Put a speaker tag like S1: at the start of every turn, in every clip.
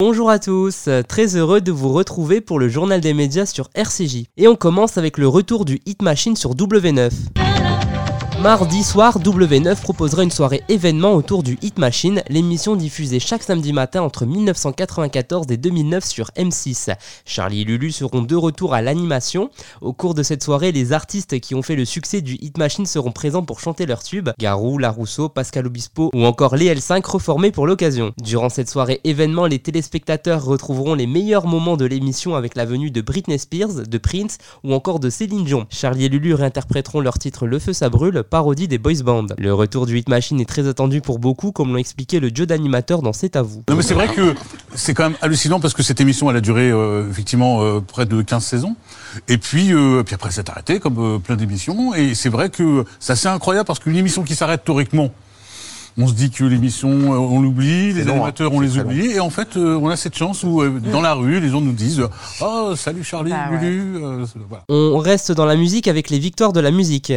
S1: Bonjour à tous, très heureux de vous retrouver pour le journal des médias sur RCJ. Et on commence avec le retour du Hit Machine sur W9. Mardi soir, W9 proposera une soirée événement autour du Hit Machine, l'émission diffusée chaque samedi matin entre 1994 et 2009 sur M6. Charlie et Lulu seront de retour à l'animation. Au cours de cette soirée, les artistes qui ont fait le succès du Hit Machine seront présents pour chanter leurs tubes. Garou, La Rousseau, Pascal Obispo ou encore les L5 reformés pour l'occasion. Durant cette soirée événement, les téléspectateurs retrouveront les meilleurs moments de l'émission avec la venue de Britney Spears, de Prince ou encore de Céline Dion. Charlie et Lulu réinterpréteront leur titre Le feu ça brûle parodie des boys band. Le retour du Hit Machine est très attendu pour beaucoup, comme l'ont expliqué le dieu d'animateur dans C'est à vous.
S2: Non mais c'est vrai que c'est quand même hallucinant parce que cette émission elle a duré euh, effectivement euh, près de 15 saisons et puis euh, puis après s'est arrêté comme plein d'émissions et c'est vrai que c'est assez incroyable parce qu'une émission qui s'arrête théoriquement on se dit que l'émission, on l'oublie, les hein. animateurs, on les oublie, et en fait, on a cette chance où, dans la rue, les gens nous disent Oh, salut Charlie, bah Lulu.
S1: Voilà. On reste dans la musique avec les victoires de la musique.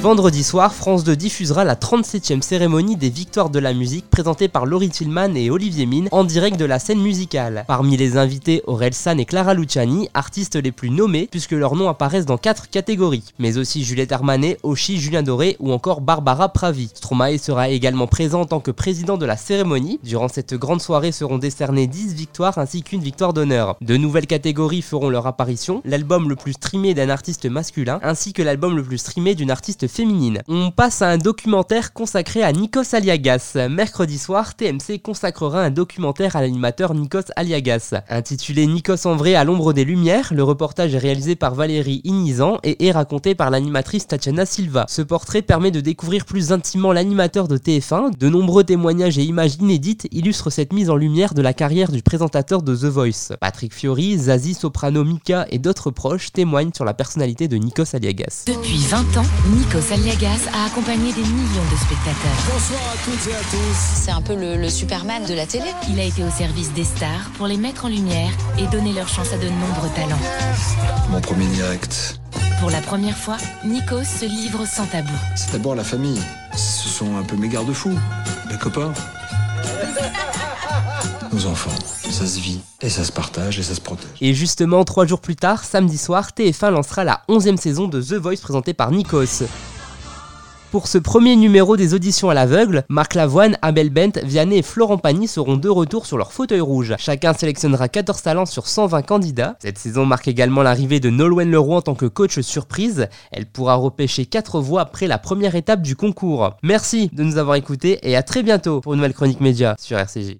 S1: Vendredi soir, France 2 diffusera la 37e cérémonie des Victoires de la musique présentée par Laurie Tillman et Olivier Mine en direct de la scène musicale. Parmi les invités, Aurel San et Clara Luciani, artistes les plus nommés puisque leurs noms apparaissent dans 4 catégories, mais aussi Juliette Armanet, Oshi, Julien Doré ou encore Barbara Pravi. Stromae sera également présent en tant que président de la cérémonie. Durant cette grande soirée seront décernées 10 victoires ainsi qu'une victoire d'honneur. De nouvelles catégories feront leur apparition, l'album le plus streamé d'un artiste masculin ainsi que l'album le plus streamé d'une artiste féminine. On passe à un documentaire consacré à Nikos Aliagas. Mercredi soir, TMC consacrera un documentaire à l'animateur Nikos Aliagas. Intitulé Nikos en vrai à l'ombre des lumières, le reportage est réalisé par Valérie Inizan et est raconté par l'animatrice Tatiana Silva. Ce portrait permet de découvrir plus intimement l'animateur de TF1. De nombreux témoignages et images inédites illustrent cette mise en lumière de la carrière du présentateur de The Voice. Patrick Fiori, Zazie Soprano, Mika et d'autres proches témoignent sur la personnalité de Nikos Aliagas.
S3: Depuis 20 ans, Nikos Nikos Aliagas a accompagné des millions de spectateurs.
S4: Bonsoir à toutes et à tous.
S5: C'est un peu le, Superman de la télé.
S3: Il a été au service des stars pour les mettre en lumière et donner leur chance à de nombreux talents.
S6: Mon premier direct.
S3: Pour la première fois, Nikos se livre sans tabou.
S6: C'est d'abord la famille. Ce sont un peu mes garde-fous, mes copains. Enfants. Ça se vit, et ça se partage, et ça se protège.
S1: Et justement, trois jours plus tard, samedi soir, TF1 lancera la 11e saison de The Voice présentée par Nikos. Pour ce premier numéro des auditions à l'aveugle, Marc Lavoine, Abel Bent, Vianney et Florent Pagny seront de retour sur leur fauteuil rouge. Chacun sélectionnera 14 talents sur 120 candidats. Cette saison marque également l'arrivée de Nolwenn Leroy en tant que coach surprise. Elle pourra repêcher 4 voix après la première étape du concours. Merci de nous avoir écoutés et à très bientôt pour une nouvelle chronique média sur RCJ.